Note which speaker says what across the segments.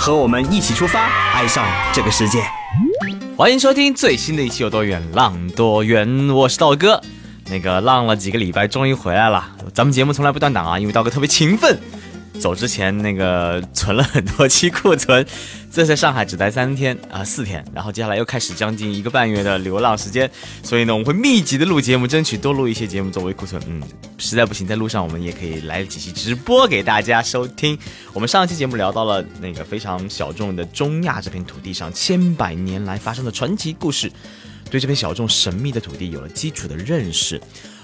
Speaker 1: 和我们一起出发，爱上这个世界。欢迎收听最新的一期《有多远浪多远》，我是道哥。那个浪了几个礼拜，终于回来了。咱们节目从来不断档啊，因为道哥特别勤奋。走之前那个存了很多期库存，这在上海只待三天啊四天，然后接下来又开始将近一个半月的流浪时间，所以呢我们会密集的录节目，争取多录一些节目作为库存。嗯，实在不行在路上我们也可以来几期直播给大家收听。我们上期节目聊到了那个非常小众的中亚这片土地上千百年来发生的传奇故事，对这片小众神秘的土地有了基础的认识。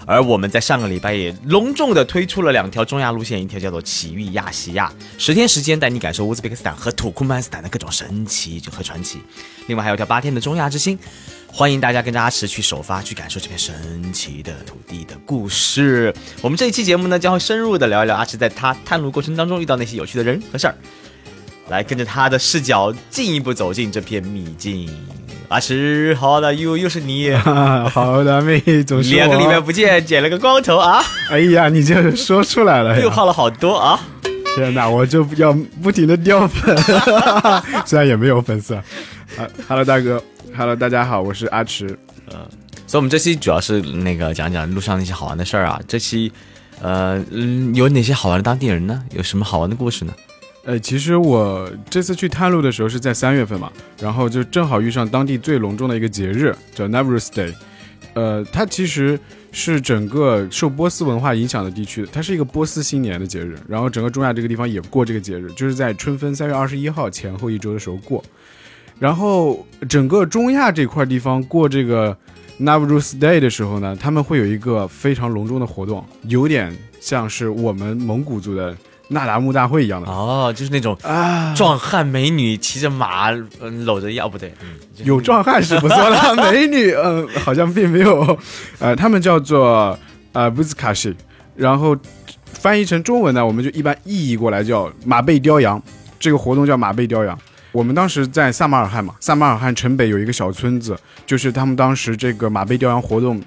Speaker 1: 而我们在上个礼拜也隆重的推出了两条中亚路线，一条叫做奇遇亚细亚，十天时间带你感受乌兹别克斯坦和土库曼斯坦的各种神奇和传奇；另外还有条八天的中亚之星，欢迎大家跟着阿驰去首发，去感受这片神奇的土地的故事。我们这一期节目呢，将会深入的聊一聊阿驰在他探路过程当中遇到那些有趣的人和事儿，来跟着他的视角进一步走进这片秘境。阿驰，好的，又又是你，
Speaker 2: 好的，妹，总是
Speaker 1: 两个礼拜不见，剪了个光头啊！
Speaker 2: 哎呀，你这说出来了，
Speaker 1: 又胖了好多啊！
Speaker 2: 天哪，我就要不停的掉粉，虽然也没有粉丝。啊，Hello 大哥，Hello 大家好，我是阿驰。
Speaker 1: 嗯，所以我们这期主要是那个讲讲路上那些好玩的事儿啊。这期，呃，嗯，有哪些好玩的当地人呢？有什么好玩的故事呢？
Speaker 2: 呃，其实我这次去探路的时候是在三月份嘛，然后就正好遇上当地最隆重的一个节日，叫 Navruz Day。呃，它其实是整个受波斯文化影响的地区，它是一个波斯新年的节日。然后整个中亚这个地方也过这个节日，就是在春分三月二十一号前后一周的时候过。然后整个中亚这块地方过这个 Navruz Day 的时候呢，他们会有一个非常隆重的活动，有点像是我们蒙古族的。那达慕大会一样的
Speaker 1: 哦，就是那种啊，壮汉美女骑着马，嗯，搂着腰，不对，嗯，
Speaker 2: 有壮汉是不错的，美女，嗯，好像并没有，呃，他们叫做呃布兹卡西，然后翻译成中文呢，我们就一般意译过来叫马背雕羊，这个活动叫马背雕羊。我们当时在萨马尔罕嘛，萨马尔罕城北有一个小村子，就是他们当时这个马背雕羊活动。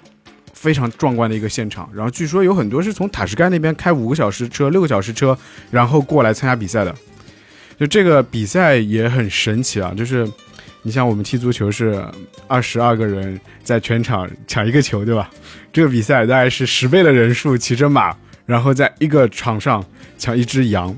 Speaker 2: 非常壮观的一个现场，然后据说有很多是从塔什干那边开五个小时车、六个小时车，然后过来参加比赛的。就这个比赛也很神奇啊，就是你像我们踢足球是二十二个人在全场抢一个球，对吧？这个比赛大概是十倍的人数骑着马，然后在一个场上抢一只羊，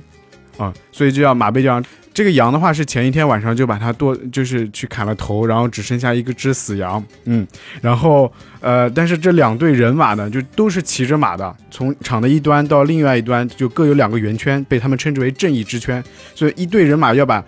Speaker 2: 啊，所以就叫马背羊。这个羊的话是前一天晚上就把它剁，就是去砍了头，然后只剩下一个只死羊，嗯，然后呃，但是这两队人马呢，就都是骑着马的，从场的一端到另外一端就各有两个圆圈，被他们称之为正义之圈，所以一队人马要把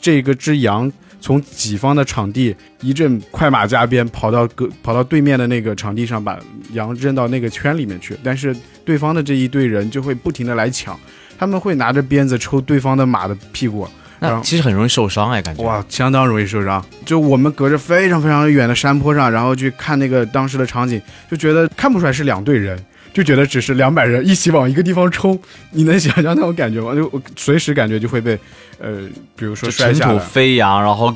Speaker 2: 这个只羊从己方的场地一阵快马加鞭跑到个跑到对面的那个场地上，把羊扔到那个圈里面去，但是对方的这一队人就会不停的来抢，他们会拿着鞭子抽对方的马的屁股。
Speaker 1: 那其实很容易受伤哎，感觉
Speaker 2: 哇，相当容易受伤。就我们隔着非常非常远的山坡上，然后去看那个当时的场景，就觉得看不出来是两队人，就觉得只是两百人一起往一个地方冲。你能想象那种感觉吗？就随时感觉就会被，呃，比如说摔
Speaker 1: 下飞扬，然后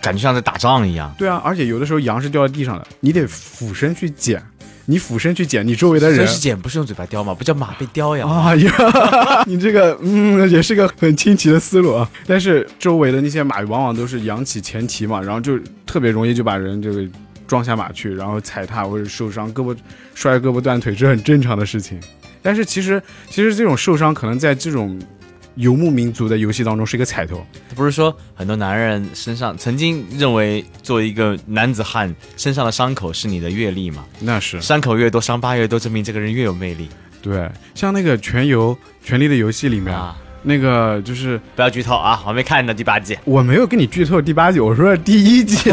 Speaker 1: 感觉像在打仗一样。
Speaker 2: 对啊，而且有的时候羊是掉在地上的，你得俯身去捡。你俯身去捡，你周围的人。
Speaker 1: 是捡，不是用嘴巴叼吗？不叫马被叼呀？
Speaker 2: 啊呀，你这个嗯，也是个很清奇的思路啊。但是周围的那些马往往都是扬起前蹄嘛，然后就特别容易就把人这个撞下马去，然后踩踏或者受伤，胳膊摔胳膊断腿是很正常的事情。但是其实其实这种受伤可能在这种。游牧民族的游戏当中是一个彩头，
Speaker 1: 不是说很多男人身上曾经认为作为一个男子汉身上的伤口是你的阅历吗？
Speaker 2: 那是
Speaker 1: 伤口越多，伤疤越多，证明这个人越有魅力。
Speaker 2: 对，像那个全游《权力的游戏》里面啊。那个就是
Speaker 1: 不要剧透啊！我没看的第八季，
Speaker 2: 我没有跟你剧透第八季，我说第一季，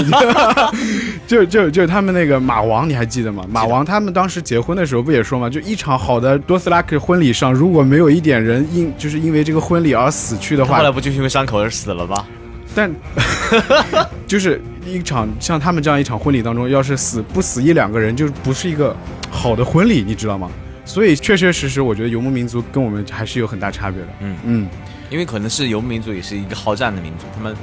Speaker 2: 就就就他们那个马王，你还记得吗？马王他们当时结婚的时候不也说吗？就一场好的多斯拉克婚礼上，如果没有一点人因就是因为这个婚礼而死去的话，
Speaker 1: 后来不就是因为伤口而死了吗？
Speaker 2: 但 就是一场像他们这样一场婚礼当中，要是死不死一两个人，就不是一个好的婚礼，你知道吗？所以确确实实，我觉得游牧民族跟我们还是有很大差别的。
Speaker 1: 嗯
Speaker 2: 嗯，
Speaker 1: 因为可能是游牧民族也是一个好战的民族，他们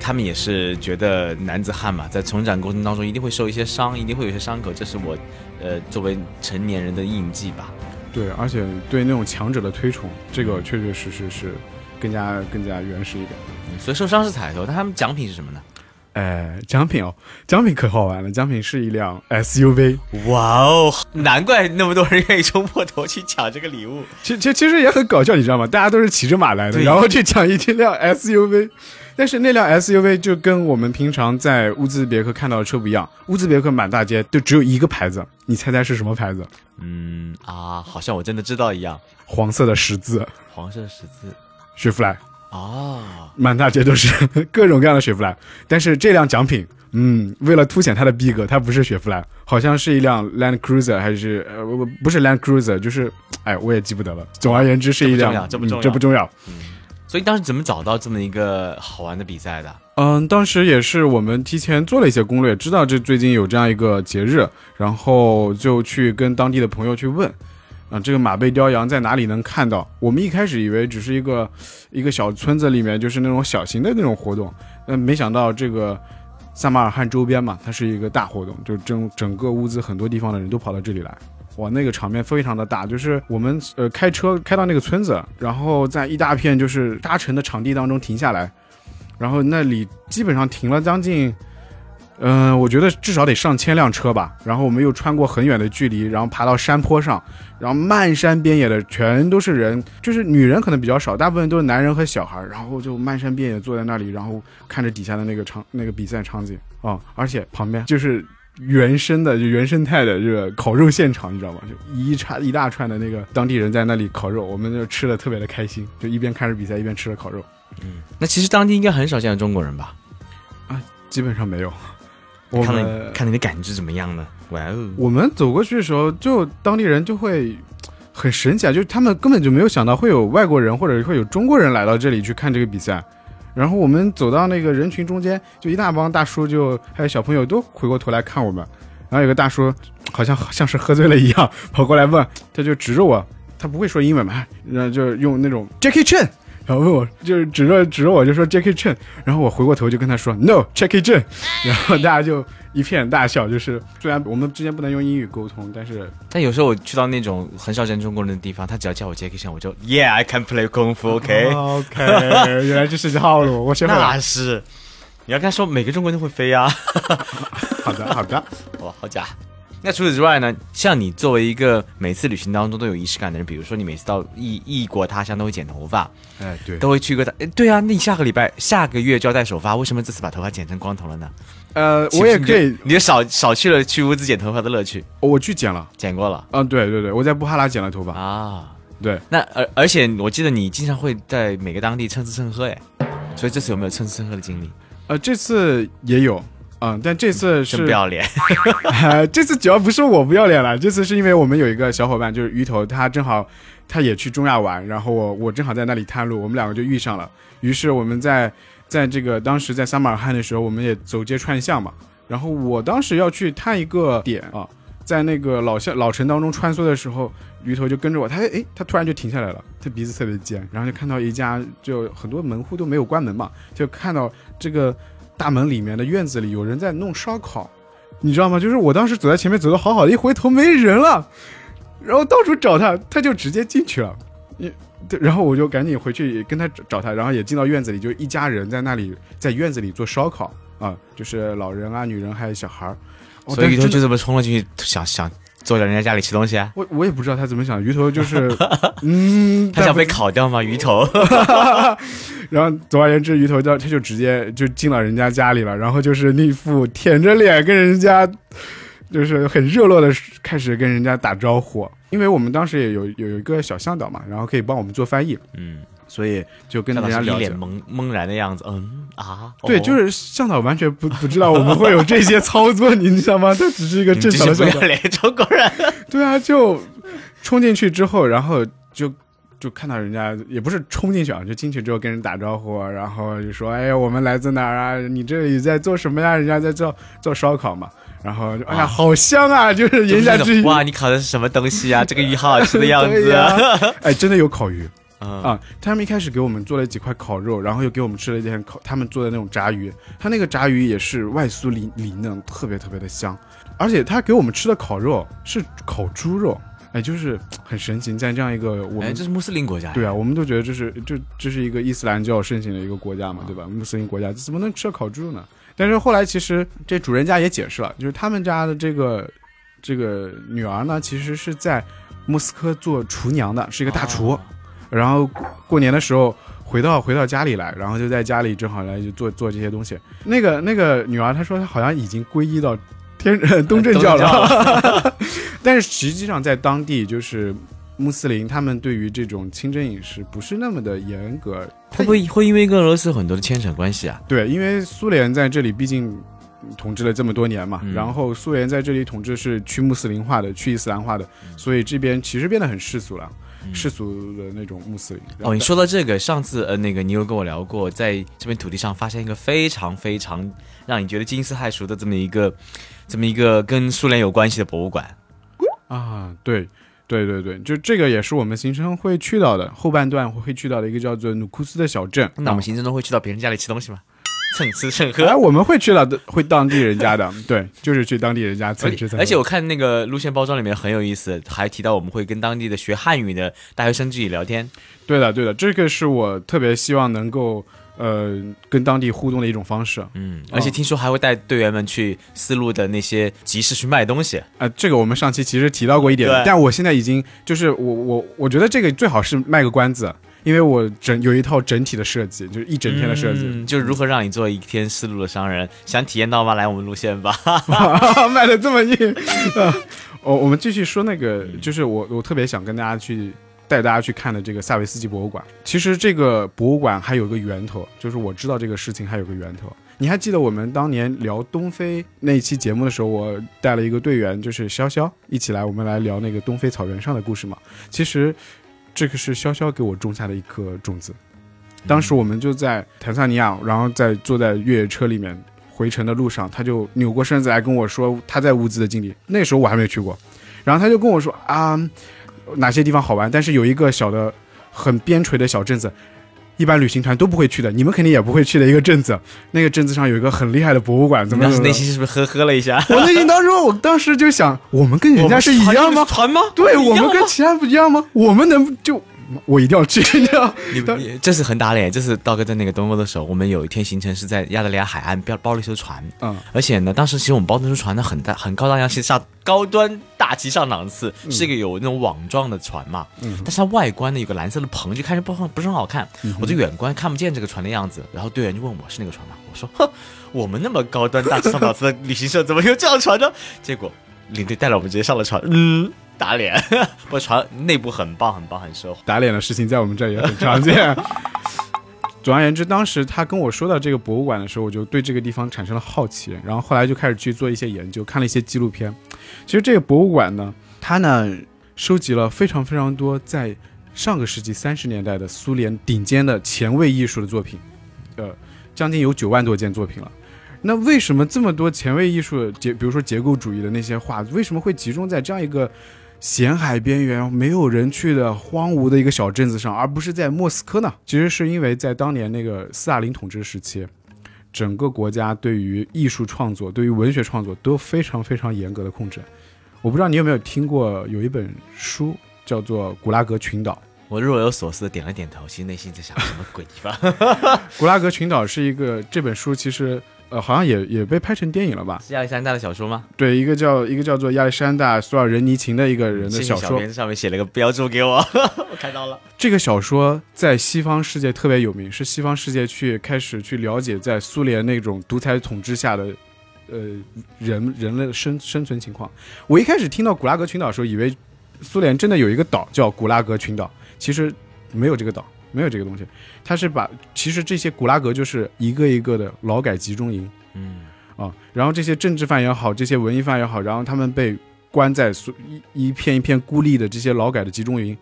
Speaker 1: 他们也是觉得男子汉嘛，在成长过程当中一定会受一些伤，一定会有些伤口，这是我呃作为成年人的印记吧。
Speaker 2: 对，而且对那种强者的推崇，这个确确实实是更加更加原始一点。
Speaker 1: 嗯所以受伤是彩头，但他们奖品是什么呢？
Speaker 2: 哎，奖品哦，奖品可好玩了，奖品是一辆 SUV，
Speaker 1: 哇哦，难怪那么多人愿意冲破头去抢这个礼物。
Speaker 2: 其其其实也很搞笑，你知道吗？大家都是骑着马来的，然后去抢一辆 SUV，但是那辆 SUV 就跟我们平常在乌兹别克看到的车不一样，乌兹别克满大街就只有一个牌子，你猜猜是什么牌子？
Speaker 1: 嗯啊，好像我真的知道一样，
Speaker 2: 黄色的十字，
Speaker 1: 黄色十字。
Speaker 2: 雪佛兰，
Speaker 1: 哦，
Speaker 2: 满大街都是 各种各样的雪佛兰。但是这辆奖品，嗯，为了凸显它的逼格，它不是雪佛兰，好像是一辆 Land Cruiser，还是呃不不不是 Land Cruiser，就是哎我也记不得了。总而言之是一辆，
Speaker 1: 这不重要
Speaker 2: 嗯这不重要。
Speaker 1: 所以当时怎么找到这么一个好玩的比赛的？
Speaker 2: 嗯，当时也是我们提前做了一些攻略，知道这最近有这样一个节日，然后就去跟当地的朋友去问，啊，这个马背雕羊在哪里能看到？我们一开始以为只是一个一个小村子里面，就是那种小型的那种活动，但没想到这个萨马尔罕周边嘛，它是一个大活动，就整整个乌兹很多地方的人都跑到这里来。哇，那个场面非常的大，就是我们呃开车开到那个村子，然后在一大片就是搭成的场地当中停下来，然后那里基本上停了将近，嗯、我觉得至少得上千辆车吧。然后我们又穿过很远的距离，然后爬到山坡上，然后漫山遍野的全都是人，就是女人可能比较少，大部分都是男人和小孩，然后就漫山遍野坐在那里，然后看着底下的那个场那个比赛场景啊、而且旁边就是。原生的就原生态的这个烤肉现场，你知道吗？就一串一大串的那个当地人在那里烤肉，我们就吃的特别的开心，就一边看着比赛一边吃着烤肉。
Speaker 1: 嗯那其实当地应该很少见到中国人吧？
Speaker 2: 啊基本上没有。我
Speaker 1: 看
Speaker 2: 们
Speaker 1: 了看你的感知怎么样呢？哇哦，
Speaker 2: 我们走过去的时候，就当地人就会很神奇啊，就是他们根本就没有想到会有外国人或者会有中国人来到这里去看这个比赛。然后我们走到那个人群中间，就一大帮大叔就还有小朋友都回过头来看我们。然后有个大叔好像像是喝醉了一样跑过来问，他就指着我，他不会说英文嘛，然后就用那种 Jackie Chan，然后问我，就是指着指着我就说 Jackie Chan，然后我回过头就跟他说 No Jackie Chan，然后大家就一片大笑。就是虽然我们之间不能用英语沟通，但是
Speaker 1: 但有时候我去到那种很少见中国人的地方，他只要叫我 Jackie Chan，我就 Yeah I can play 功夫，OK？
Speaker 2: OK，原来这是套路，我学会了。
Speaker 1: 那是，你要跟他说每个中国人都会飞啊。
Speaker 2: 好的，好的。
Speaker 1: 哇，好假！那除此之外呢？像你作为一个每次旅行当中都有仪式感的人，比如说你每次到异异国他乡都会剪头发，
Speaker 2: 哎，对，
Speaker 1: 都会去个大。哎，对啊，那你下个礼拜下个月就要戴首发，为什么这次把头发剪成光头了呢？
Speaker 2: 呃，我也可以，
Speaker 1: 你就少少去了去屋子剪头发的乐趣。
Speaker 2: 我去剪了。
Speaker 1: 剪过了
Speaker 2: 嗯，对对对，我在布哈拉剪了头发。
Speaker 1: 啊。
Speaker 2: 对，
Speaker 1: 那而而且我记得你经常会在每个当地蹭吃蹭喝，哎，所以这次有没有蹭吃蹭喝的经历？
Speaker 2: 呃，这次也有，嗯，但这次是
Speaker 1: 真不要脸！
Speaker 2: 呃，这次主要不是我不要脸了，这次是因为我们有一个小伙伴，就是鱼头，他正好他也去中亚玩，然后我我正好在那里探路，我们两个就遇上了。于是我们在在这个当时在撒马尔罕的时候，我们也走街串巷嘛。然后我当时要去探一个点啊，在那个老巷老城当中穿梭的时候，鱼头就跟着我，他诶，他突然就停下来了，他鼻子特别尖，然后就看到一家就很多门户都没有关门嘛，就看到这个大门里面的院子里有人在弄烧烤。你知道吗？就是我当时走在前面走的好好的，一回头没人了，然后到处找他，他就直接进去了。你，然后我就赶紧回去跟他找找他，然后也进到院子里，就一家人在那里在院子里做烧烤啊，就是老人啊、女人还有小孩儿。哦
Speaker 1: 所以鱼头
Speaker 2: 但是真的
Speaker 1: 就这么冲了进去，想想坐在人家家里吃东西啊？
Speaker 2: 我我也不知道他怎么想，鱼头就是 嗯，
Speaker 1: 他想被烤掉吗？鱼头？
Speaker 2: 不 然后总而言之，鱼头就他就直接就进了人家家里了，然后就是那副舔着脸跟人家。就是很热络的开始跟人家打招呼，因为我们当时也有有一个小向导嘛，然后可以帮我们做翻译，
Speaker 1: 嗯，
Speaker 2: 所以就跟
Speaker 1: 看到是一
Speaker 2: 人家聊天。
Speaker 1: 脸懵懵然的样子。嗯啊，
Speaker 2: 对，
Speaker 1: 哦
Speaker 2: 就是向导完全不不知道我们会有这些操作，你知道吗？他只是一个正常的
Speaker 1: 中国人。
Speaker 2: 对啊，就冲进去之后，然后就就看到人家也不是冲进去啊，就进去之后跟人打招呼，然后就说：“哎呀，我们来自哪儿啊？你这里在做什么呀？人家在做做烧烤嘛。”然后就哎呀，
Speaker 1: 啊
Speaker 2: 好香啊！就是人家这，
Speaker 1: 哇，你烤的是什么东西啊？这个鱼好好吃的样子啊！
Speaker 2: 呀哎，真的有烤鱼
Speaker 1: 嗯
Speaker 2: 啊！他们一开始给我们做了几块烤肉，然后又给我们吃了一点烤他们做的那种炸鱼。他那个炸鱼也是外酥里里嫩，特别特别的香。而且他给我们吃的烤肉是烤猪肉，哎，就是很神奇，在这样一个我
Speaker 1: 哎，
Speaker 2: 们
Speaker 1: 这是穆斯林国家。
Speaker 2: 对啊，我们都觉得这是这这是一个伊斯兰教盛行的一个国家嘛，对吧？穆斯林国家怎么能吃烤猪肉呢？但是后来其实这主人家也解释了，就是他们家的这个这个女儿呢，其实是在莫斯科做厨娘的，是一个大厨。
Speaker 1: 哦
Speaker 2: 然后过过年的时候回到回到家里来，然后就在家里正好来就做做这些东西。那个那个女儿她说她好像已经皈依到天 东正教了，但是实际上在当地就是穆斯林，他们对于这种清真饮食不是那么的严格。
Speaker 1: 会不会会因为跟俄罗斯很多的牵扯关系啊？
Speaker 2: 对，因为苏联在这里毕竟统治了这么多年嘛，
Speaker 1: 嗯
Speaker 2: 然后苏联在这里统治是去穆斯林化的、去伊斯兰化的，所以这边其实变得很世俗了，世俗的那种穆斯林。
Speaker 1: 哦，你说到这个，上次呃，那个你有跟我聊过，在这片土地上发现一个非常非常让你觉得惊世骇俗的这么一个，这么一个跟苏联有关系的博物馆。
Speaker 2: 啊，对。对对对，就这个也是我们行程会去到的，后半段会去到的一个叫做努库斯的小镇。
Speaker 1: 那我们行程中会去到别人家里吃东西吗？蹭吃蹭喝。
Speaker 2: 哎，我们会去了，会当地人家的，对，就是去当地人家蹭吃蹭喝。
Speaker 1: 而且我看那个路线包装里面很有意思，还提到我们会跟当地的学汉语的大学生自己聊天。
Speaker 2: 对的对的，这个是我特别希望能够呃跟当地互动的一种方式。
Speaker 1: 嗯，而且听说还会带队员们去丝路的那些集市去卖东西。
Speaker 2: 啊，这个我们上期其实提到过一点，但我现在已经就是我我我觉得这个最好是卖个关子，因为我整有一套整体的设计，就是一整天的设计，
Speaker 1: 嗯，就是如何让你做一天思路的商人，想体验到吗？来我们路线吧。
Speaker 2: 卖的这么硬。啊 我我们继续说那个，就是我我特别想跟大家去带大家去看的这个萨维斯基博物馆。其实这个博物馆还有个源头，就是我知道这个事情还有个源头。你还记得我们当年聊东非那一期节目的时候，我带了一个队员，就是潇潇一起来，我们来聊那个东非草原上的故事嘛。其实这个是潇潇给我种下的一颗种子。当时我们就在坦桑尼亚，然后在坐在越野车里面回程的路上，他就扭过身子来跟我说他在乌兹的经历。那时候我还没有去过，然后他就跟我说啊，哪些地方好玩，但是有一个小的很边陲的小镇子。一般旅行团都不会去的，你们肯定也不会去的一个镇子。那个镇子上有一个很厉害的博物馆，怎
Speaker 1: 你当时？内心是不是呵呵了一下？
Speaker 2: 我内心当中，我当时就想，我们跟人家是一样吗？
Speaker 1: 船吗？
Speaker 2: 对我们跟其他不一样吗？我们能就我一定要去，你知道？
Speaker 1: 你
Speaker 2: 当
Speaker 1: 你这是很打脸。这是道哥在那个东欧的时候，我们有一天行程是在亚得里亚海岸包包了一艘船，
Speaker 2: 嗯，
Speaker 1: 而且呢，当时其实我们包那艘船呢很大很高大上，其实上高端大气上档次，是一个有那种网状的船嘛。
Speaker 2: 嗯
Speaker 1: 但是它外观呢有个蓝色的棚，就看着不不是很好看。我就远观看不见这个船的样子，然后队员就问我是那个船吗？我说哼，我们那么高端大气上档次的旅行社怎么有这样船呢？结果领队带了我们直接上了船，嗯，打脸。不过船内部很棒很棒很奢华。
Speaker 2: 打脸的事情在我们这儿也很常见。总而言之，当时他跟我说到这个博物馆的时候，我就对这个地方产生了好奇，然后后来就开始去做一些研究，看了一些纪录片。其实这个博物馆呢，它呢收集了非常非常多在上个世纪三十年代的苏联顶尖的前卫艺术的作品，呃，将近有九万多件作品了。那为什么这么多前卫艺术结，比如说结构主义的那些画，为什么会集中在这样一个咸海边缘、没有人去的荒芜的一个小镇子上，而不是在莫斯科呢？其实是因为在当年那个斯大林统治时期，整个国家对于艺术创作、对于文学创作都非常非常严格的控制。我不知道你有没有听过有一本书叫做《古拉格群岛》。
Speaker 1: 我若有所思的点了点头，其实内心在想什么鬼地方？
Speaker 2: 古拉格群岛是一个这本书，其实呃好像也也被拍成电影了吧？
Speaker 1: 是亚历山大的小说吗？
Speaker 2: 对，一个叫一个叫做亚历山大·苏尔仁尼琴的一个人的
Speaker 1: 小
Speaker 2: 小说。
Speaker 1: 编上面写了个标注给我，我看到了。
Speaker 2: 这个小说在西方世界特别有名，是西方世界去开始去了解在苏联那种独裁统治下的，呃，人人类的生生存情况。我一开始听到古拉格群岛的时候，以为苏联真的有一个岛叫古拉格群岛，其实没有这个岛，没有这个东西。它是把其实这些古拉格就是一个一个的劳改集中营
Speaker 1: 嗯，
Speaker 2: 啊，然后这些政治犯也好，这些文艺犯也好，然后他们被关在苏一一片一片孤立的这些劳改的集中营。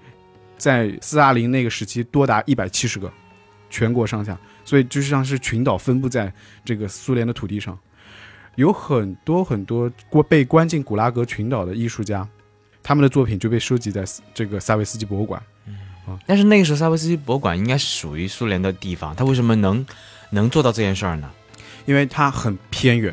Speaker 2: 在斯大林那个时期多达一百七十个，全国上下，所以就像是群岛分布在这个苏联的土地上，有很多很多过被关进古拉格群岛的艺术家，他们的作品就被收集在这个萨维斯基博物馆。
Speaker 1: 但是那个时候萨维斯基博物馆应该是属于苏联的地方，他为什么能能做到这件事儿呢？
Speaker 2: 因为它很偏远，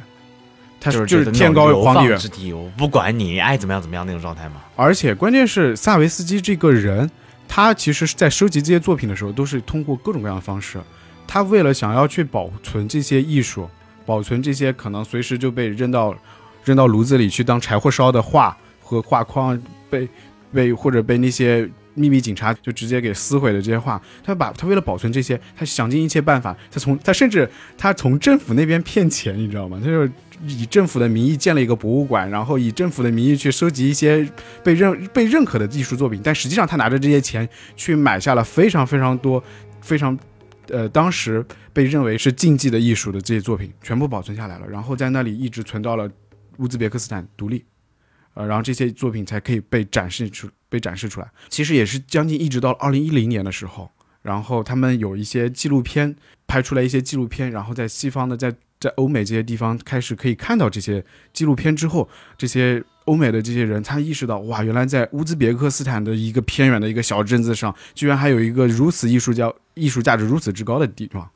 Speaker 2: 它
Speaker 1: 就是
Speaker 2: 就是天高
Speaker 1: 流
Speaker 2: 皇帝远，
Speaker 1: 之地，我不管你爱怎么样怎么样那种状态嘛。
Speaker 2: 而且关键是萨维斯基这个人，他其实是在收集这些作品的时候，都是通过各种各样的方式。他为了想要去保存这些艺术，保存这些可能随时就被扔到扔到炉子里去当柴火烧的画和画框，被被或者被那些秘密警察就直接给撕毁了这些画，他把他为了保存这些，他想尽一切办法，他从他甚至他从政府那边骗钱，你知道吗？他就以政府的名义建了一个博物馆，然后以政府的名义去收集一些被认 被认可的艺术作品，但实际上他拿着这些钱去买下了非常非常多非常。呃，当时被认为是禁忌的艺术的这些作品，全部保存下来了，然后在那里一直存到了乌兹别克斯坦独立，呃，然后这些作品才可以被展示出被展示出来。其实也是将近一直到二零一零年的时候，然后他们有一些纪录片拍出来一些纪录片，然后在西方的在在欧美这些地方开始可以看到这些纪录片之后，这些欧美的这些人，他意识到哇，原来在乌兹别克斯坦的一个偏远的一个小镇子上，居然还有一个如此艺术家艺术价值如此之高的地方，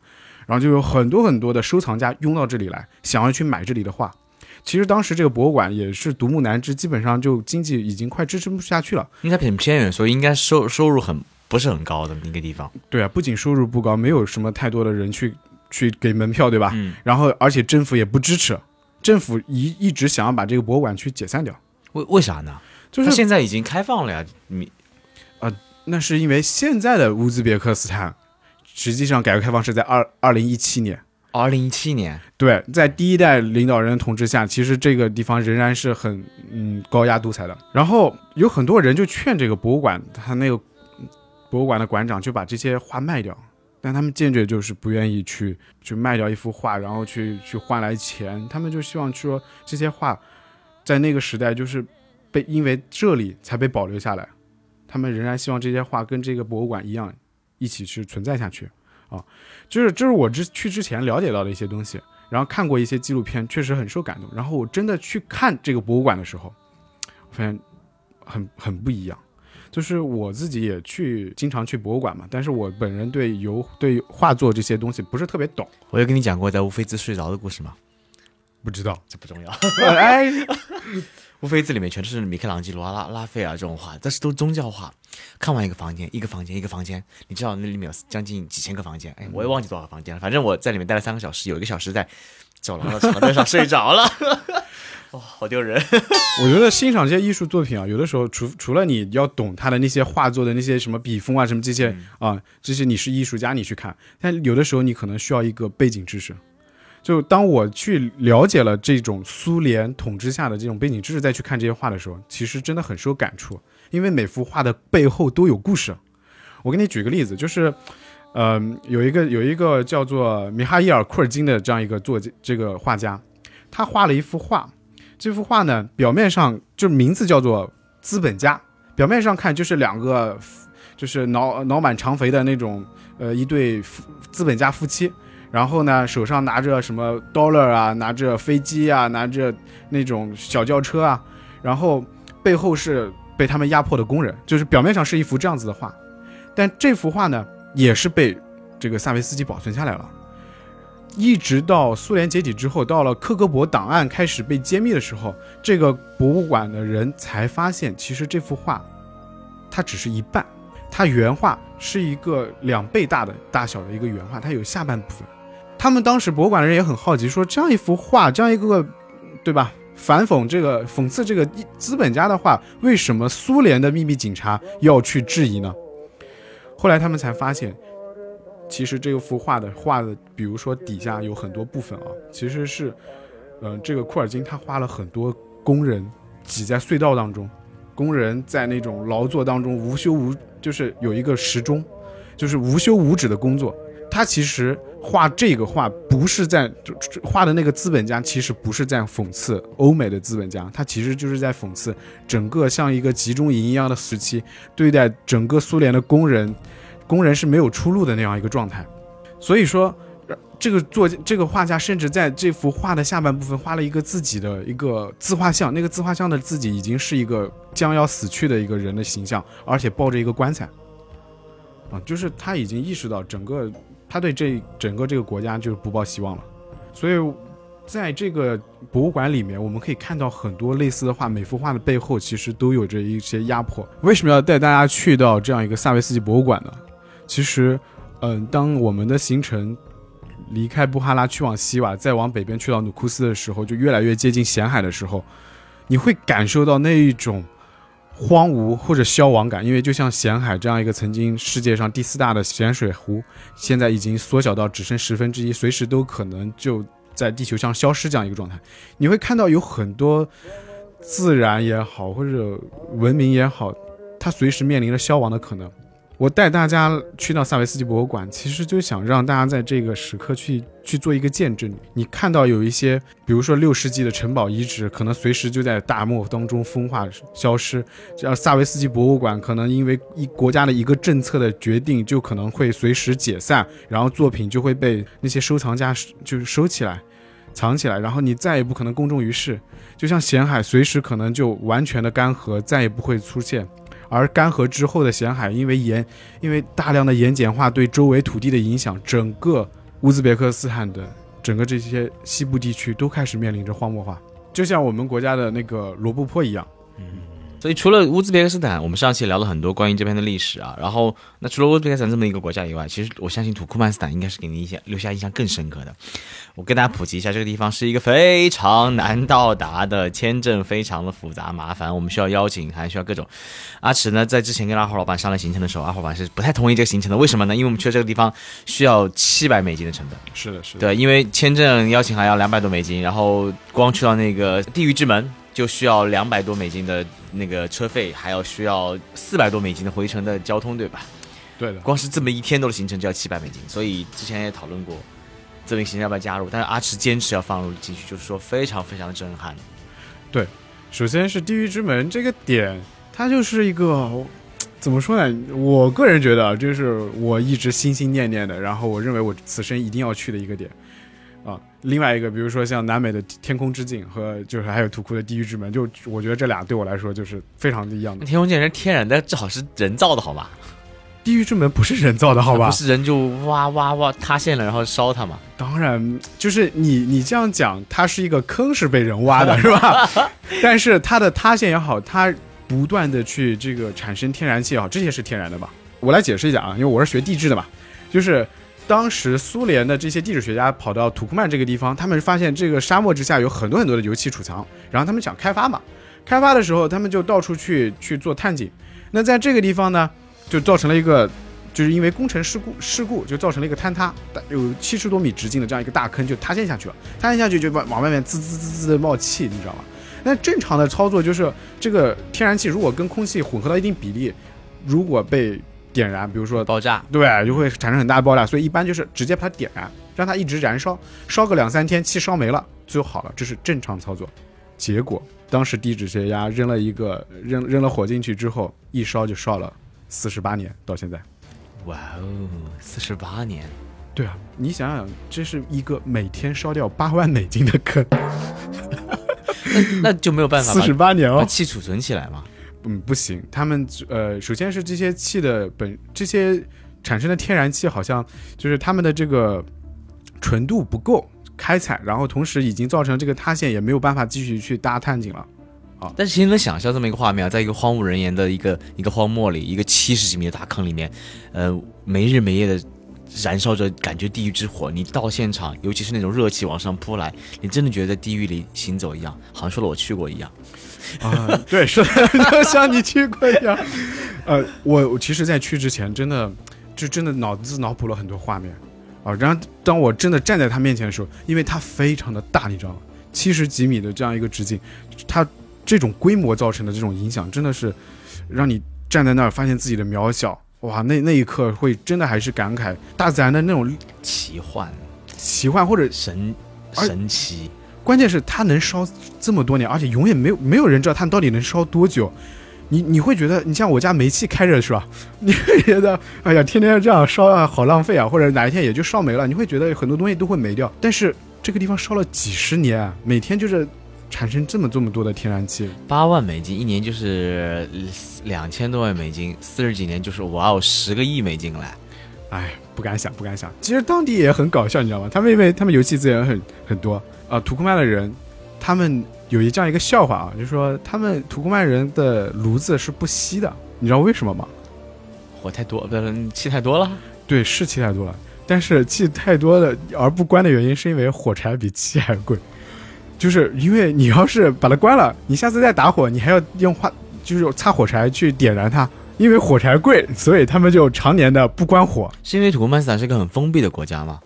Speaker 2: 然后就有很多很多的收藏家拥到这里来，想要去买这里的画。其实当时这个博物馆也是独木难支，基本上就经济已经快支撑不下去了。
Speaker 1: 因为它很偏远，所以应该收收入很不是很高的一个地方。
Speaker 2: 对啊，不仅收入不高，没有什么太多的人去去给门票，对吧？
Speaker 1: 嗯，
Speaker 2: 然后而且政府也不支持，政府一一直想要把这个博物馆去解散掉，
Speaker 1: 为为啥呢？
Speaker 2: 就是
Speaker 1: 现在已经开放了呀，你
Speaker 2: 那是因为现在的乌兹别克斯坦，实际上改革开放是在二二零一七年。
Speaker 1: 二零一七年，
Speaker 2: 对，在第一代领导人统治下，其实这个地方仍然是很嗯高压独裁的。然后有很多人就劝这个博物馆，他那个博物馆的馆长就把这些画卖掉，但他们坚决就是不愿意去去卖掉一幅画，然后去去换来钱。他们就希望说这些画在那个时代就是被因为这里才被保留下来，他们仍然希望这些画跟这个博物馆一样一起去存在下去。啊，就是这是我之去之前了解到的一些东西，然后看过一些纪录片，确实很受感动。然后我真的去看这个博物馆的时候，我发现很很不一样。就是我自己也去经常去博物馆嘛，但是我本人对油对画作这些东西不是特别懂，
Speaker 1: 我有跟你讲过在乌菲兹睡着的故事吗？
Speaker 2: 不知道。
Speaker 1: 这不重要。
Speaker 2: 哎，
Speaker 1: 乌菲兹里面全是米开朗基罗、拉拉斐尔这种画，但是都是宗教画。看完一个房间，一个房间，一个房间，你知道那里面有将近几千个房间，哎，我也忘记多少个房间了。反正我在里面待了三个小时，有一个小时在走廊的长凳上睡着了。哇、好丢人！
Speaker 2: 我觉得欣赏这些艺术作品啊，有的时候除除了你要懂他的那些画作的那些什么笔锋啊，什么这些啊，这些你是艺术家你去看，但有的时候你可能需要一个背景知识。就当我去了解了这种苏联统治下的这种背景知识，再去看这些画的时候，其实真的很受感触，因为每幅画的背后都有故事。我给你举个例子，就是，呃，有一个有一个叫做米哈伊尔·库尔金的这样一个作家这个画家，他画了一幅画，这幅画呢，表面上就名字叫做《资本家》，表面上看就是两个就是脑脑满肠肥的那种呃一对夫资本家夫妻。然后呢，手上拿着什么 dollar 啊，拿着飞机啊，拿着那种小轿车啊，然后背后是被他们压迫的工人，就是表面上是一幅这样子的画，但这幅画呢，也是被这个萨维斯基保存下来了。一直到苏联解体之后，到了克格勃档案开始被揭秘的时候，这个博物馆的人才发现，其实这幅画它只是一半，它原画是一个两倍大的大小的一个原画，它有下半部分。他们当时博物馆的人也很好奇，说这样一幅画，这样一个，对吧？反讽这个、讽刺这个资本家的画，为什么苏联的秘密警察要去质疑呢？后来他们才发现，其实这幅画的画的，比如说底下有很多部分啊，其实是，嗯、这个库尔金他花了很多工人挤在隧道当中，工人在那种劳作当中无休无，就是有一个时钟，就是无休无止的工作。他其实画这个画不是在画的那个资本家，其实不是在讽刺欧美的资本家，他其实就是在讽刺整个像一个集中营一样的时期，对待整个苏联的工人，工人是没有出路的那样一个状态。所以说，这个作家这个画家甚至在这幅画的下半部分画了一个自己的一个自画像，那个自画像的自己已经是一个将要死去的一个人的形象，而且抱着一个棺材。啊，就是他已经意识到整个他对这整个这个国家就是不抱希望了，所以在这个博物馆里面，我们可以看到很多类似的画，每幅画的背后其实都有着一些压迫。为什么要带大家去到这样一个萨维斯基博物馆呢？其实，嗯，当我们的行程离开布哈拉去往西瓦，再往北边去到努库斯的时候，就越来越接近咸海的时候，你会感受到那一种荒芜或者消亡感，因为就像咸海这样一个曾经世界上第四大的咸水湖，现在已经缩小到只剩十分之一，随时都可能就在地球上消失这样一个状态。你会看到有很多自然也好，或者文明也好，它随时面临着消亡的可能。我带大家去到萨维斯基博物馆，其实就想让大家在这个时刻去去做一个见证。你看到有一些，比如说六世纪的城堡遗址，可能随时就在大漠当中风化消失。像萨维斯基博物馆，可能因为一国家的一个政策的决定，就可能会随时解散，然后作品就会被那些收藏家就收起来、藏起来，然后你再也不可能公众于世。就像咸海，随时可能就完全的干涸，再也不会出现。而干涸之后的咸海，因为盐，因为大量的盐碱化对周围土地的影响，整个乌兹别克斯坦的整个这些西部地区都开始面临着荒漠化，就像我们国家的那个罗布泊一样。
Speaker 1: 嗯所以除了乌兹别克斯坦，我们上期聊了很多关于这边的历史啊。然后，那除了乌兹别克斯坦这么一个国家以外，其实我相信土库曼斯坦应该是给你印象留下印象更深刻的。我跟大家普及一下，这个地方是一个非常难到达的，签证非常的复杂麻烦，我们需要邀请，还需要各种。阿池呢，在之前跟阿火老板商量行程的时候，阿火老板是不太同意这个行程的。为什么呢？因为我们去这个地方需要七百美金的成本。
Speaker 2: 是的，是的。
Speaker 1: 对，因为签证邀请函要两百多美金，然后光去到那个地狱之门就需要两百多美金的那个车费，还要需要四百多美金的回程的交通，对吧？
Speaker 2: 对的。
Speaker 1: 光是这么一天多的行程就要七百美金，所以之前也讨论过这个行程要不要加入，但是阿驰坚持要放入进去，就是说非常非常的震撼。
Speaker 2: 对，首先是地狱之门这个点，它就是一个怎么说呢？我个人觉得啊，这是我一直心心念念的，然后我认为我此生一定要去的一个点啊。另外一个，比如说像南美的天空之境和就是还有图库的地狱之门，就我觉得这俩对我来说就是非常的一样的。
Speaker 1: 天空之镜是天然的，正好是人造的，好吧？
Speaker 2: 地狱之门不是人造的，好吧？
Speaker 1: 不是人就哇哇哇塌陷了，然后烧它嘛？
Speaker 2: 当然，就是你你这样讲，它是一个坑是被人挖的，是吧？但是它的塌陷也好，它不断的去这个产生天然气也好，这些是天然的吧？我来解释一下啊，因为我是学地质的嘛，就是当时苏联的这些地质学家跑到土库曼这个地方，他们发现这个沙漠之下有很多很多的油气储藏，然后他们想开发嘛，开发的时候他们就到处去去做探井，那在这个地方呢，就造成了一个。就是因为工程事故，事故就造成了一个坍塌，有七十多米直径的这样一个大坑就塌陷下去了，塌陷下去就往往外面滋滋滋滋的冒气，你知道吗？那正常的操作就是这个天然气如果跟空气混合到一定比例，如果被点燃，比如说
Speaker 1: 爆炸，
Speaker 2: 对，就会产生很大的爆炸，所以一般就是直接把它点燃，让它一直燃烧，烧个两三天，气烧没了就好了，这是正常操作。结果当时低脂血压扔了一个 扔扔了火进去之后，一烧就烧了四十八年，到现在。
Speaker 1: 哇哦，四十八年，
Speaker 2: 对啊，你想想，这是一个每天烧掉八万美金的坑，
Speaker 1: 那那就没有办法
Speaker 2: 四十八年哦，
Speaker 1: 把气储存起来嘛？
Speaker 2: 嗯，不行，他们呃，首先是这些气的本这些产生的天然气，好像就是他们的这个纯度不够开采，然后同时已经造成这个塌陷，也没有办法继续去搭探井了。
Speaker 1: 啊但是，其实能想象这么一个画面啊，在一个荒无人烟的一个一个荒漠里，一个七十几米的大坑里面，呃，没日没夜的燃烧着，感觉地狱之火。你到现场，尤其是那种热气往上扑来，你真的觉得在地狱里行走一样，好像说了我去过一样。
Speaker 2: 啊，对，是的，就像你去过一样。呃，我我其实，在去之前，真的就真的脑子脑补了很多画面啊。然后，当我真的站在他面前的时候，因为它非常的大，你知道吗？七十几米的这样一个直径，它。这种规模造成的这种影响，真的是让你站在那儿发现自己的渺小哇，那那一刻会真的还是感慨大自然的那种
Speaker 1: 奇幻、
Speaker 2: 奇幻，或者
Speaker 1: 神神奇，
Speaker 2: 关键是它能烧这么多年，而且永远没有没有人知道它到底能烧多久。你你会觉得，你像我家煤气开着是吧？你会觉得，哎呀，天天这样烧啊，好浪费啊，或者哪一天也就烧没了，你会觉得很多东西都会没掉。但是这个地方烧了几十年啊，每天就是产生这么这么多的天然气，
Speaker 1: 八万美金一年就是两千多万美金，四十几年就是哇哦，十个亿美金了！
Speaker 2: 哎，不敢想，不敢想。其实当地也很搞笑，你知道吗？他们因为他们油气资源很很多啊、土库曼的人，他们有一这样一个笑话啊，就是说他们土库曼人的炉子是不熄的，你知道为什么吗？
Speaker 1: 火太多，不是气太多了。
Speaker 2: 对，是气太多了，但是气太多的而不关的原因，是因为火柴比气还贵，就是因为你要是把它关了，你下次再打火，你还要用花，就是擦火柴去点燃它，因为火柴贵，所以他们就常年的不关火。
Speaker 1: 是因为土库曼斯坦是个很封闭的国家吗？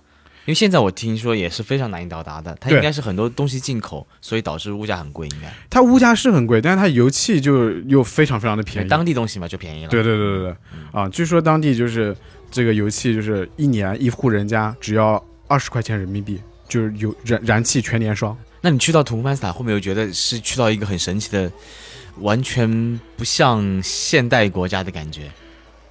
Speaker 1: 因为现在我听说也是非常难以到达的，它应该是很多东西进口，所以导致物价很贵，应该。
Speaker 2: 它物价是很贵，但是它油气就又非常非常的便宜。
Speaker 1: 当地东西嘛就便宜了。
Speaker 2: 对对对对对，啊，据说当地就是这个油气，就是一年一户人家只要二十块钱人民币，就是有燃燃气全年双。
Speaker 1: 那你去到土库曼斯坦，会不会有觉得是去到一个很神奇的，完全不像现代国家的感觉？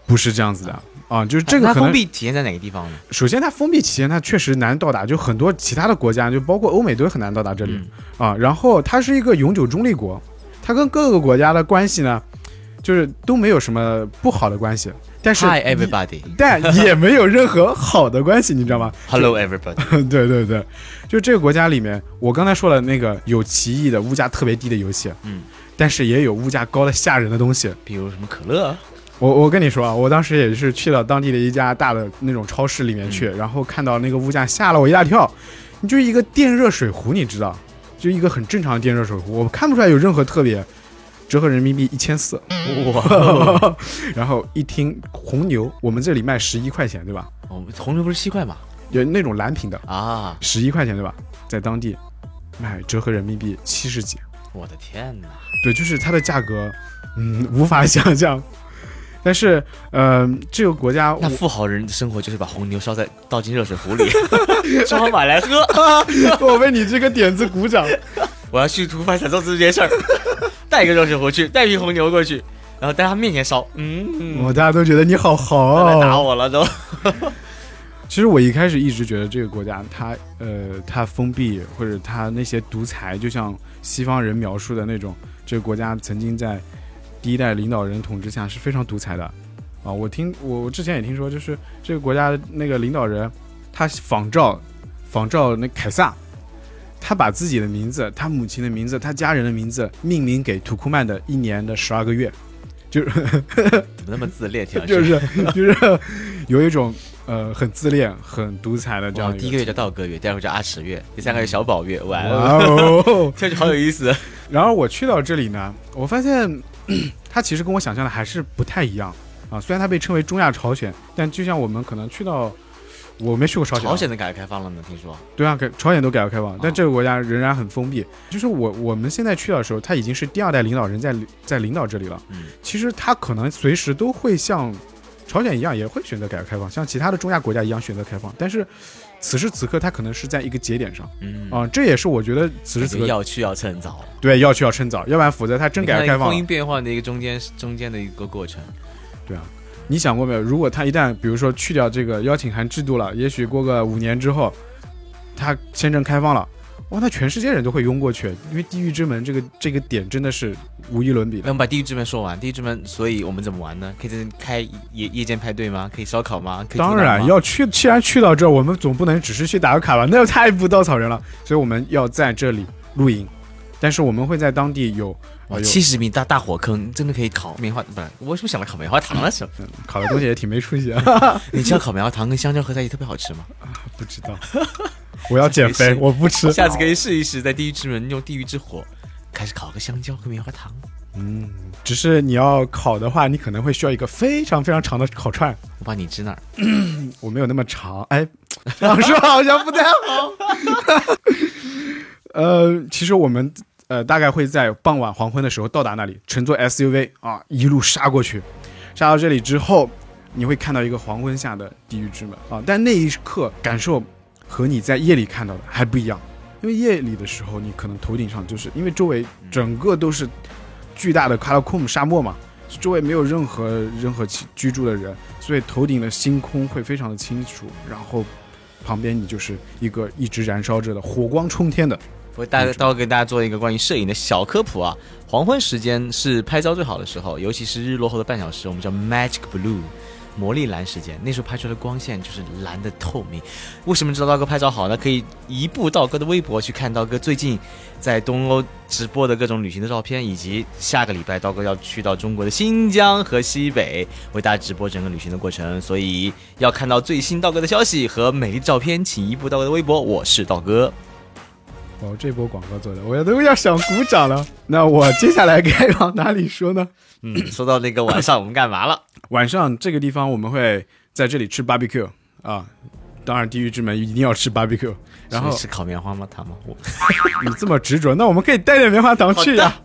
Speaker 2: 不是这样子的啊，就是这个
Speaker 1: 它封
Speaker 2: 可能。
Speaker 1: 闭体现在哪个地方呢？
Speaker 2: 首先，它封闭期间，它确实难到达，就很多其他的国家，就包括欧美都很难到达这里、
Speaker 1: 嗯
Speaker 2: 啊。然后，它是一个永久中立国，它跟各个国家的关系呢，就是都没有什么不好的关系，但是
Speaker 1: Hi everybody,
Speaker 2: 但也没有任何好的关系，你知道吗？
Speaker 1: hello everybody。
Speaker 2: 对对对，就这个国家里面，我刚才说了那个有奇异的物价特别低的游戏，
Speaker 1: 嗯，
Speaker 2: 但是也有物价高的吓人的东西。
Speaker 1: 比如什么可乐？
Speaker 2: 我我跟你说啊，我当时也是去了当地的一家大的那种超市里面去，然后看到那个物价，吓了我一大跳。你就一个电热水壶，你知道，就一个很正常的电热水壶，我看不出来有任何特别，折合人民币一千四。
Speaker 1: 哇，
Speaker 2: 然后一听红牛，我们这里卖十一块钱，对吧？
Speaker 1: 我们红牛不是七块吗？
Speaker 2: 有那种蓝瓶的，
Speaker 1: 啊，
Speaker 2: 十一块钱，对吧？在当地卖折合人民币七十几。
Speaker 1: 我的天哪！
Speaker 2: 对，就是它的价格，嗯，无法想象。但是，呃，这个国家，
Speaker 1: 那富豪人的生活就是把红牛烧在倒进热水壶里，烧好买来喝。
Speaker 2: 我我为你这个点子鼓掌。
Speaker 1: 我要去土库曼斯坦做这件事儿，带一个热水壶去，带瓶红牛过去，然后在他面前烧。嗯，
Speaker 2: 我大家都觉得你好豪
Speaker 1: 来打
Speaker 2: 哦。
Speaker 1: 我了都。
Speaker 2: 其实我一开始一直觉得这个国家它，呃，它封闭或者它那些独裁，就像西方人描述的那种，这个国家曾经在第一代领导人统治下是非常独裁的。啊，我听我我之前也听说，就是这个国家的那个领导人，他仿照仿照那凯撒，他把自己的名字、他母亲的名字、他家人的名字命名给土库曼的一年的十二个月，就是
Speaker 1: 怎么那么自恋？听上去
Speaker 2: 就是就是有一种呃很自恋、很独裁的这
Speaker 1: 哇，
Speaker 2: 样
Speaker 1: 第一个月叫道格月，第二个叫阿什月，第三个叫小宝月。哇
Speaker 2: 哇
Speaker 1: 哦，
Speaker 2: 哦！
Speaker 1: 听上去好有意思。
Speaker 2: 然后我去到这里呢，我发现 它其实跟我想象的还是不太一样啊。虽然它被称为中亚朝鲜，但就像我们可能去到，我没去过朝鲜啊，
Speaker 1: 朝鲜的改革开放了呢，听说。
Speaker 2: 对啊，改朝鲜都改革开放，
Speaker 1: 哦
Speaker 2: 但这个国家仍然很封闭。就是我我们现在去到的时候，他已经是第二代领导人在在领导这里了。
Speaker 1: 嗯，
Speaker 2: 其实他可能随时都会像朝鲜一样，也会选择改革开放，像其他的中亚国家一样选择开放。但是此时此刻，他可能是在一个节点上
Speaker 1: 嗯
Speaker 2: 啊、这也是我觉得此时此刻
Speaker 1: 要去要趁早，
Speaker 2: 对要去要趁早，要不然否则他真改革开放了
Speaker 1: 你看风云变幻的一个中间中间的一个过程。
Speaker 2: 对啊，你想过没有？如果他一旦比如说去掉这个邀请函制度了，也许过个五年之后，他签证开放了，哇，那全世界人都会拥过去，因为地狱之门这个这个点真的是无与伦比的。
Speaker 1: 那我们把地狱之门说完，地狱之门，所以我们怎么玩呢？可以在开夜夜间派对吗？可以烧烤吗？可以
Speaker 2: 当然要去，既然去到这儿，我们总不能只是去打个卡吧？那太不稻草人了。所以我们要在这里露营，但是我们会在当地有
Speaker 1: 哇，七十米大大火坑，真的可以烤棉花，不是？我为什么想到烤棉花糖了？什 么？
Speaker 2: 嗯烤的东西也挺没出息啊，
Speaker 1: 你知道烤棉花糖跟香蕉合在一起特别好吃吗？
Speaker 2: 不知道。我要减肥，我不吃。
Speaker 1: 下次可以试一试，在地狱之门用地狱之火开始烤个香蕉和棉花糖。
Speaker 2: 嗯，只是你要烤的话，你可能会需要一个非常非常长的烤串。
Speaker 1: 我把你支那儿，
Speaker 2: 我没有那么长，哎，这样说好像不太好。呃，其实我们呃大概会在傍晚黄昏的时候到达那里，乘坐 SUV 啊一路杀过去，杀到这里之后，你会看到一个黄昏下的地狱之门啊，但那一刻感受和你在夜里看到的还不一样，因为夜里的时候你可能头顶上就是因为周围整个都是巨大的卡拉库姆沙漠嘛，周围没有任何任何居住的人，所以头顶的星空会非常的清楚，然后旁边你就是一个一直燃烧着的火光冲天的。
Speaker 1: 我大概待会给大家做一个关于摄影的小科普啊。黄昏时间是拍照最好的时候，尤其是日落后的半小时，我们叫 magic blue，魔力蓝时间。那时候拍出来的光线就是蓝的透明。为什么知道道哥拍照好呢？可以移步道哥的微博去看道哥最近在东欧直播的各种旅行的照片，以及下个礼拜道哥要去到中国的新疆和西北为大家直播整个旅行的过程。所以要看到最新道哥的消息和美丽的照片，请移步道哥的微博。我是道哥。
Speaker 2: 哦，这波广告做的，我都要想鼓掌了。那我接下来该往哪里说呢？
Speaker 1: 嗯，说到那个晚上我们干嘛了？
Speaker 2: 晚上这个地方我们会在这里吃 barbecue 啊，当然地狱之门一定要吃 barbecue。然后
Speaker 1: 是烤棉花吗？糖吗？我
Speaker 2: 你这么执着，那我们可以带点棉花糖去呀、
Speaker 1: 好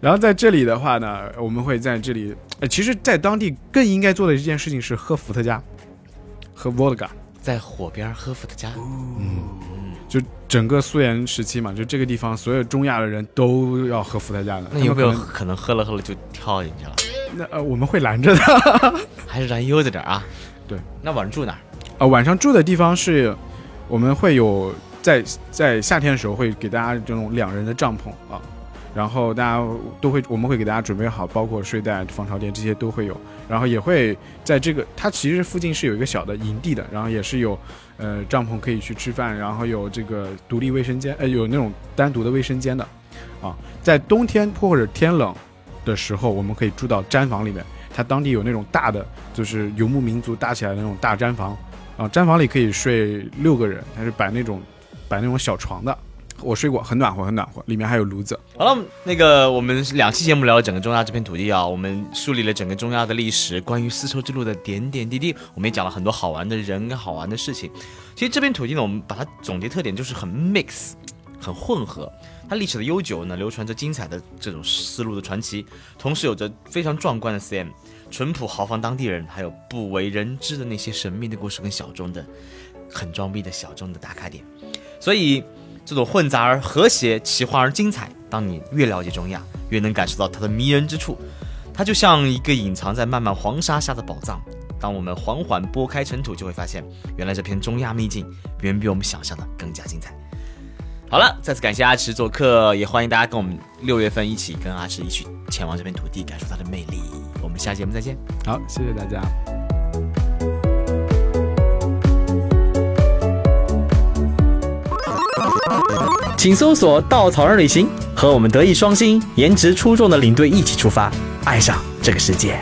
Speaker 2: 然后在这里的话呢，我们会在这里，呃，其实，在当地更应该做的一件事情是喝伏特加，喝 vodka。
Speaker 1: 在火边喝伏特加，嗯
Speaker 2: 就整个苏联时期嘛，就这个地方所有中亚的人都要喝伏特加的。
Speaker 1: 那有没有可能喝了喝了就跳进去了？
Speaker 2: 能？那呃，我们会拦着的。
Speaker 1: 还是咱悠着点啊？
Speaker 2: 对，
Speaker 1: 那晚上住哪儿？
Speaker 2: 呃，晚上住的地方是，我们会有在在夏天的时候会给大家这种两人的帐篷啊，然后大家都会我们会给大家准备好，包括睡袋、防潮垫这些都会有，然后也会在这个它其实附近是有一个小的营地的，然后也是有呃帐篷可以去吃饭，然后有这个独立卫生间，呃有那种单独的卫生间的，啊，在冬天或者天冷的时候，我们可以住到毡房里面，它当地有那种大的就是游牧民族搭起来的那种大毡房。啊，毡房里可以睡六个人，它是摆那种摆那种小床的。我睡过，很暖和，很暖和，里面还有炉子。
Speaker 1: 好了，那个我们两期节目聊了整个中亚这片土地啊，我们梳理了整个中亚的历史，关于丝绸之路的点点滴滴，我们也讲了很多好玩的人跟好玩的事情。其实这片土地呢，我们把它总结特点就是很 mix，很混合。它历史的悠久呢，流传着精彩的这种丝路的传奇，同时有着非常壮观的 CM，淳朴豪放当地人，还有不为人知的那些神秘的故事跟小众的、很装逼的小众的打卡点。所以这种混杂而和谐、奇幻而精彩。当你越了解中亚，越能感受到它的迷人之处。它就像一个隐藏在漫漫黄沙下的宝藏。当我们缓缓拨开尘土，就会发现，原来这片中亚秘境远比我们想象的更加精彩。好了，再次感谢阿池做客，也欢迎大家跟我们六月份一起跟阿池一起前往这片土地，感受它的魅力。我们下期节目再见。
Speaker 2: 好，谢谢大家。
Speaker 3: 请搜索“稻草人旅行”，和我们德艺双馨、颜值出众的领队一起出发，爱上这个世界。